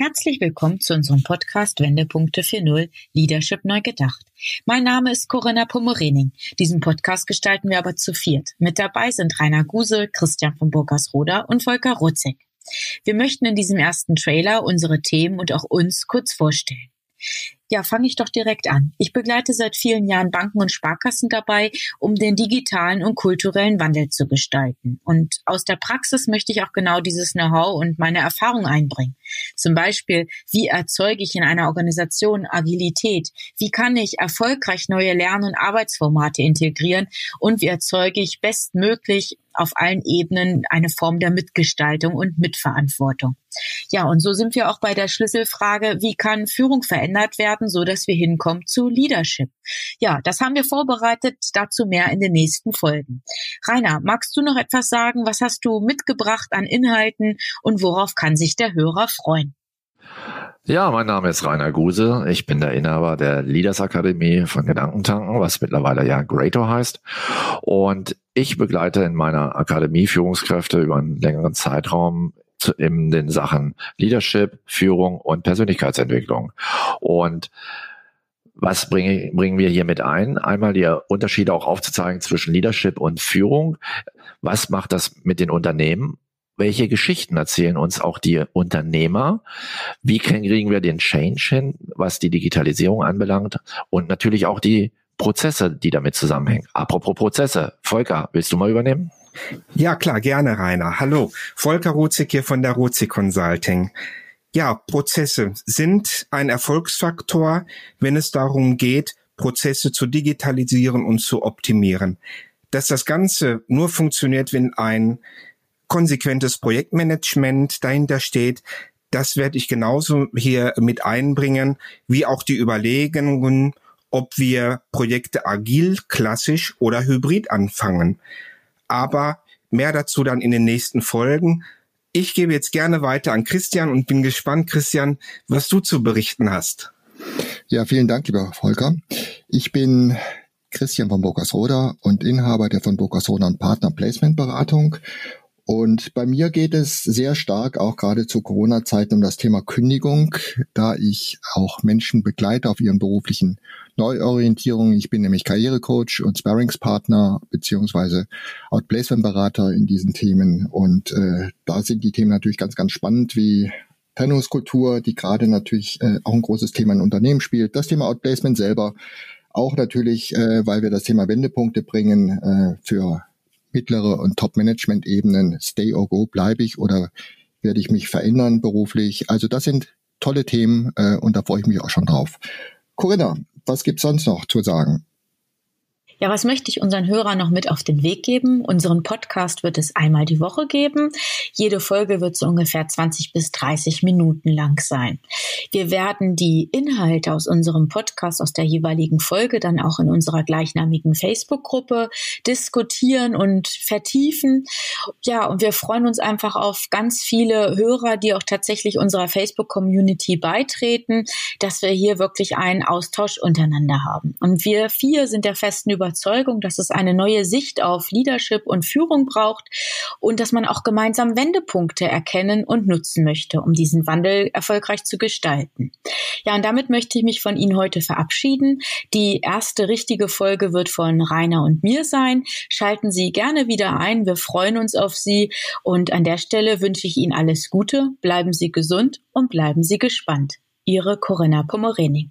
Herzlich willkommen zu unserem Podcast Wendepunkte 4.0 Leadership neu gedacht. Mein Name ist Corinna Pomorening. Diesen Podcast gestalten wir aber zu viert. Mit dabei sind Rainer Guse, Christian von Burgersroda und Volker Rutzek. Wir möchten in diesem ersten Trailer unsere Themen und auch uns kurz vorstellen. Ja, fange ich doch direkt an. Ich begleite seit vielen Jahren Banken und Sparkassen dabei, um den digitalen und kulturellen Wandel zu gestalten. Und aus der Praxis möchte ich auch genau dieses Know-how und meine Erfahrung einbringen. Zum Beispiel, wie erzeuge ich in einer Organisation Agilität? Wie kann ich erfolgreich neue Lern- und Arbeitsformate integrieren? Und wie erzeuge ich bestmöglich auf allen Ebenen eine Form der Mitgestaltung und Mitverantwortung. Ja, und so sind wir auch bei der Schlüsselfrage, wie kann Führung verändert werden, so dass wir hinkommen zu Leadership. Ja, das haben wir vorbereitet, dazu mehr in den nächsten Folgen. Rainer, magst du noch etwas sagen? Was hast du mitgebracht an Inhalten und worauf kann sich der Hörer freuen? Ja, mein Name ist Rainer Guse. Ich bin der Inhaber der Leaders Akademie von Gedankentanken, was mittlerweile ja Greater heißt. Und ich begleite in meiner Akademie Führungskräfte über einen längeren Zeitraum in den Sachen Leadership, Führung und Persönlichkeitsentwicklung. Und was bringen, bringen wir hier mit ein? Einmal die Unterschiede auch aufzuzeigen zwischen Leadership und Führung. Was macht das mit den Unternehmen? welche Geschichten erzählen uns auch die Unternehmer? Wie kriegen wir den Change hin, was die Digitalisierung anbelangt? Und natürlich auch die Prozesse, die damit zusammenhängen. Apropos Prozesse. Volker, willst du mal übernehmen? Ja, klar, gerne, Rainer. Hallo. Volker Rozig hier von der Rozig Consulting. Ja, Prozesse sind ein Erfolgsfaktor, wenn es darum geht, Prozesse zu digitalisieren und zu optimieren. Dass das Ganze nur funktioniert, wenn ein konsequentes Projektmanagement dahinter steht. Das werde ich genauso hier mit einbringen, wie auch die Überlegungen, ob wir Projekte agil, klassisch oder hybrid anfangen. Aber mehr dazu dann in den nächsten Folgen. Ich gebe jetzt gerne weiter an Christian und bin gespannt, Christian, was du zu berichten hast. Ja, vielen Dank, lieber Volker. Ich bin Christian von Burgersroda und Inhaber der von Burgersroda und Partner Placement Beratung und bei mir geht es sehr stark auch gerade zu Corona-Zeiten um das Thema Kündigung, da ich auch Menschen begleite auf ihren beruflichen Neuorientierungen. Ich bin nämlich Karrierecoach und Sparringspartner beziehungsweise Outplacement-Berater in diesen Themen. Und äh, da sind die Themen natürlich ganz, ganz spannend, wie Trennungskultur, die gerade natürlich äh, auch ein großes Thema in Unternehmen spielt. Das Thema Outplacement selber auch natürlich, äh, weil wir das Thema Wendepunkte bringen äh, für mittlere und Top-Management-Ebenen, stay or go, bleibe ich oder werde ich mich verändern beruflich? Also das sind tolle Themen äh, und da freue ich mich auch schon drauf. Corinna, was gibt's sonst noch zu sagen? Ja, was möchte ich unseren Hörern noch mit auf den Weg geben? Unseren Podcast wird es einmal die Woche geben. Jede Folge wird so ungefähr 20 bis 30 Minuten lang sein. Wir werden die Inhalte aus unserem Podcast, aus der jeweiligen Folge dann auch in unserer gleichnamigen Facebook-Gruppe diskutieren und vertiefen. Ja, und wir freuen uns einfach auf ganz viele Hörer, die auch tatsächlich unserer Facebook-Community beitreten, dass wir hier wirklich einen Austausch untereinander haben. Und wir vier sind der festen Überzeugung, Überzeugung, dass es eine neue Sicht auf Leadership und Führung braucht und dass man auch gemeinsam Wendepunkte erkennen und nutzen möchte, um diesen Wandel erfolgreich zu gestalten. Ja, und damit möchte ich mich von Ihnen heute verabschieden. Die erste richtige Folge wird von Rainer und mir sein. Schalten Sie gerne wieder ein. Wir freuen uns auf Sie. Und an der Stelle wünsche ich Ihnen alles Gute. Bleiben Sie gesund und bleiben Sie gespannt. Ihre Corinna Pomorening.